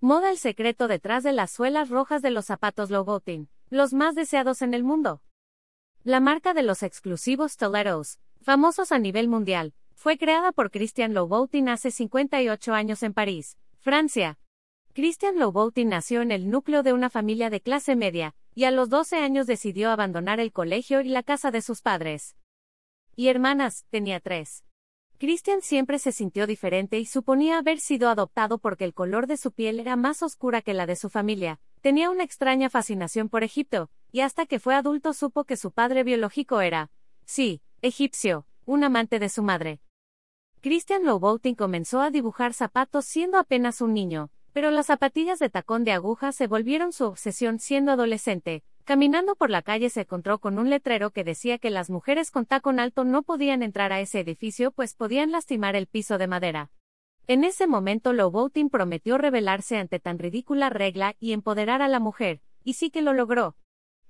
Moda el secreto detrás de las suelas rojas de los zapatos Louboutin, los más deseados en el mundo. La marca de los exclusivos stilettos, famosos a nivel mundial, fue creada por Christian Louboutin hace 58 años en París, Francia. Christian Louboutin nació en el núcleo de una familia de clase media, y a los 12 años decidió abandonar el colegio y la casa de sus padres. Y hermanas, tenía tres. Christian siempre se sintió diferente y suponía haber sido adoptado porque el color de su piel era más oscura que la de su familia. Tenía una extraña fascinación por Egipto, y hasta que fue adulto supo que su padre biológico era, sí, egipcio, un amante de su madre. Christian Louboutin comenzó a dibujar zapatos siendo apenas un niño, pero las zapatillas de tacón de aguja se volvieron su obsesión siendo adolescente. Caminando por la calle se encontró con un letrero que decía que las mujeres con tacón alto no podían entrar a ese edificio pues podían lastimar el piso de madera. En ese momento Louboutin prometió rebelarse ante tan ridícula regla y empoderar a la mujer, y sí que lo logró.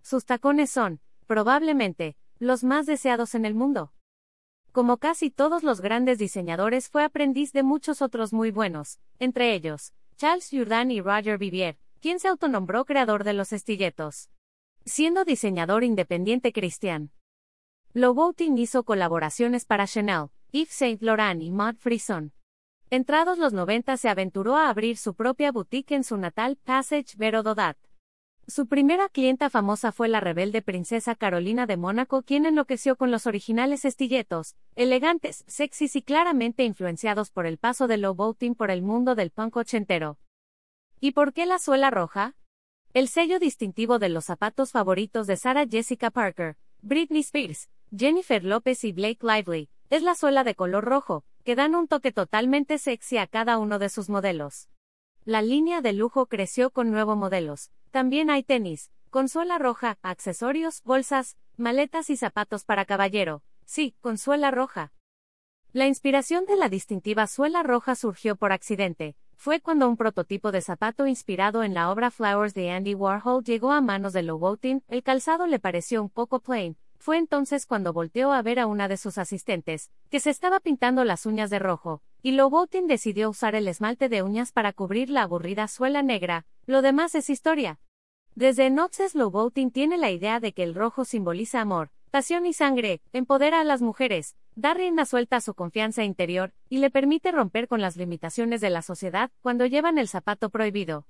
Sus tacones son, probablemente, los más deseados en el mundo. Como casi todos los grandes diseñadores fue aprendiz de muchos otros muy buenos, entre ellos, Charles Jourdan y Roger Vivier, quien se autonombró creador de los estilletos. Siendo diseñador independiente cristian. Louboutin hizo colaboraciones para Chanel, Yves Saint Laurent y Maud Frison. Entrados los 90 se aventuró a abrir su propia boutique en su natal Passage Vero Dodat. Su primera clienta famosa fue la rebelde princesa Carolina de Mónaco, quien enloqueció con los originales estilletos, elegantes, sexys y claramente influenciados por el paso de Louboutin por el mundo del punk ochentero. ¿Y por qué la suela roja? El sello distintivo de los zapatos favoritos de Sarah Jessica Parker, Britney Spears, Jennifer Lopez y Blake Lively, es la suela de color rojo, que dan un toque totalmente sexy a cada uno de sus modelos. La línea de lujo creció con nuevos modelos, también hay tenis, consuela roja, accesorios, bolsas, maletas y zapatos para caballero. Sí, consuela roja. La inspiración de la distintiva suela roja surgió por accidente. Fue cuando un prototipo de zapato inspirado en la obra Flowers de Andy Warhol llegó a manos de Louboutin, el calzado le pareció un poco plain. Fue entonces cuando volteó a ver a una de sus asistentes, que se estaba pintando las uñas de rojo, y Louboutin decidió usar el esmalte de uñas para cubrir la aburrida suela negra, lo demás es historia. Desde entonces Louboutin tiene la idea de que el rojo simboliza amor, pasión y sangre, empodera a las mujeres, da rienda suelta a su confianza interior, y le permite romper con las limitaciones de la sociedad cuando llevan el zapato prohibido.